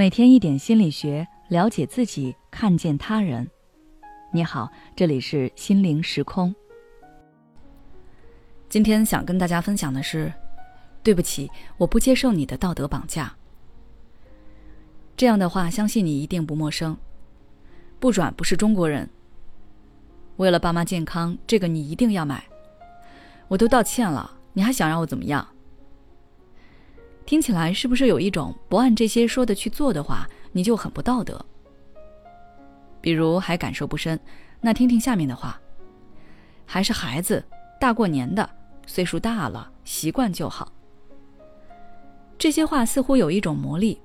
每天一点心理学，了解自己，看见他人。你好，这里是心灵时空。今天想跟大家分享的是，对不起，我不接受你的道德绑架。这样的话，相信你一定不陌生。不转不是中国人。为了爸妈健康，这个你一定要买。我都道歉了，你还想让我怎么样？听起来是不是有一种不按这些说的去做的话，你就很不道德？比如还感受不深，那听听下面的话：还是孩子，大过年的，岁数大了，习惯就好。这些话似乎有一种魔力，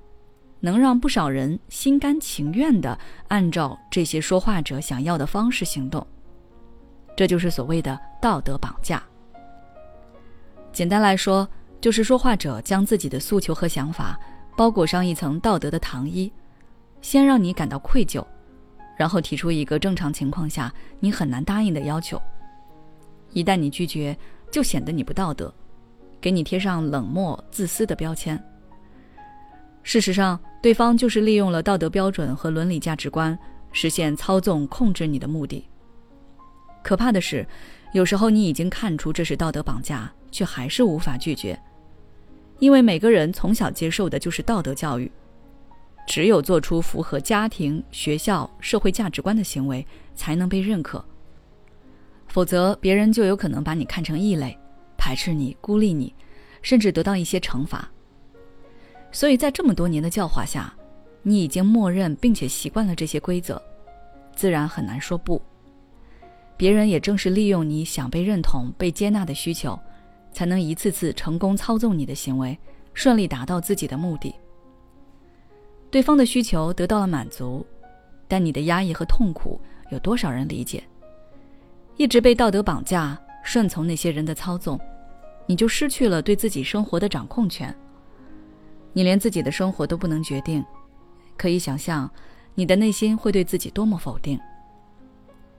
能让不少人心甘情愿的按照这些说话者想要的方式行动。这就是所谓的道德绑架。简单来说。就是说话者将自己的诉求和想法包裹上一层道德的糖衣，先让你感到愧疚，然后提出一个正常情况下你很难答应的要求。一旦你拒绝，就显得你不道德，给你贴上冷漠、自私的标签。事实上，对方就是利用了道德标准和伦理价值观，实现操纵、控制你的目的。可怕的是，有时候你已经看出这是道德绑架，却还是无法拒绝。因为每个人从小接受的就是道德教育，只有做出符合家庭、学校、社会价值观的行为，才能被认可。否则，别人就有可能把你看成异类，排斥你、孤立你，甚至得到一些惩罚。所以在这么多年的教化下，你已经默认并且习惯了这些规则，自然很难说不。别人也正是利用你想被认同、被接纳的需求。才能一次次成功操纵你的行为，顺利达到自己的目的。对方的需求得到了满足，但你的压抑和痛苦有多少人理解？一直被道德绑架，顺从那些人的操纵，你就失去了对自己生活的掌控权。你连自己的生活都不能决定，可以想象，你的内心会对自己多么否定。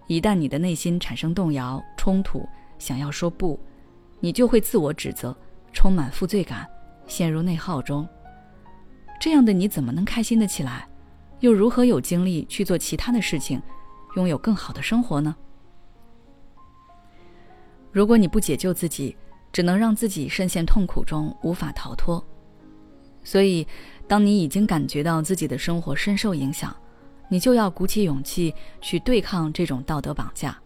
一旦你的内心产生动摇、冲突，想要说不。你就会自我指责，充满负罪感，陷入内耗中。这样的你怎么能开心的起来？又如何有精力去做其他的事情，拥有更好的生活呢？如果你不解救自己，只能让自己深陷痛苦中，无法逃脱。所以，当你已经感觉到自己的生活深受影响，你就要鼓起勇气去对抗这种道德绑架。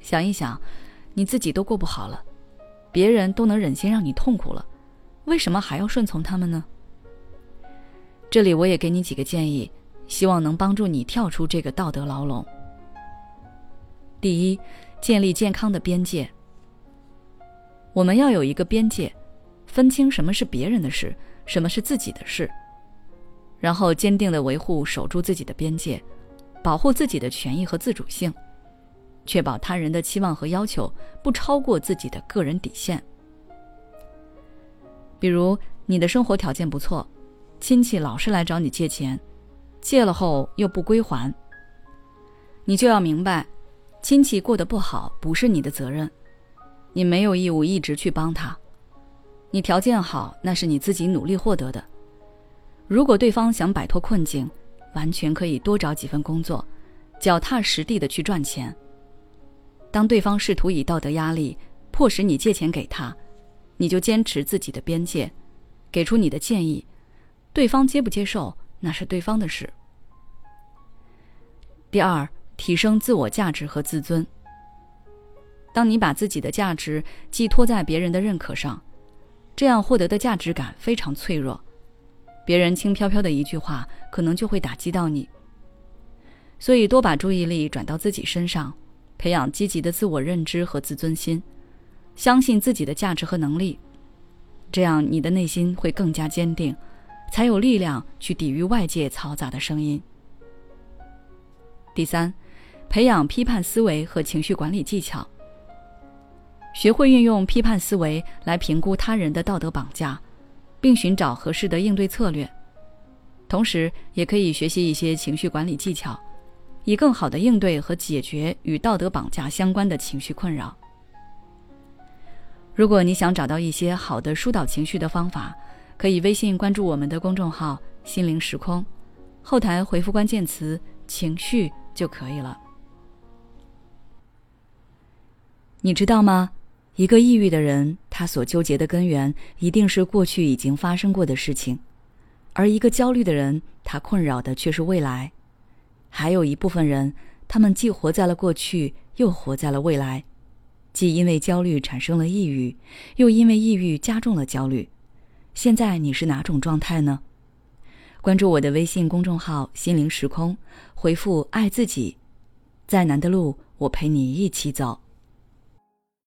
想一想。你自己都过不好了，别人都能忍心让你痛苦了，为什么还要顺从他们呢？这里我也给你几个建议，希望能帮助你跳出这个道德牢笼。第一，建立健康的边界。我们要有一个边界，分清什么是别人的事，什么是自己的事，然后坚定的维护、守住自己的边界，保护自己的权益和自主性。确保他人的期望和要求不超过自己的个人底线。比如，你的生活条件不错，亲戚老是来找你借钱，借了后又不归还，你就要明白，亲戚过得不好不是你的责任，你没有义务一直去帮他。你条件好，那是你自己努力获得的。如果对方想摆脱困境，完全可以多找几份工作，脚踏实地的去赚钱。当对方试图以道德压力迫使你借钱给他，你就坚持自己的边界，给出你的建议，对方接不接受那是对方的事。第二，提升自我价值和自尊。当你把自己的价值寄托在别人的认可上，这样获得的价值感非常脆弱，别人轻飘飘的一句话可能就会打击到你。所以，多把注意力转到自己身上。培养积极的自我认知和自尊心，相信自己的价值和能力，这样你的内心会更加坚定，才有力量去抵御外界嘈杂的声音。第三，培养批判思维和情绪管理技巧，学会运用批判思维来评估他人的道德绑架，并寻找合适的应对策略，同时也可以学习一些情绪管理技巧。以更好的应对和解决与道德绑架相关的情绪困扰。如果你想找到一些好的疏导情绪的方法，可以微信关注我们的公众号心灵时空，后台回复关键词“情绪”就可以了。你知道吗？一个抑郁的人，他所纠结的根源一定是过去已经发生过的事情；而一个焦虑的人，他困扰的却是未来。还有一部分人，他们既活在了过去，又活在了未来，既因为焦虑产生了抑郁，又因为抑郁加重了焦虑。现在你是哪种状态呢？关注我的微信公众号“心灵时空”，回复“爱自己”，再难的路，我陪你一起走。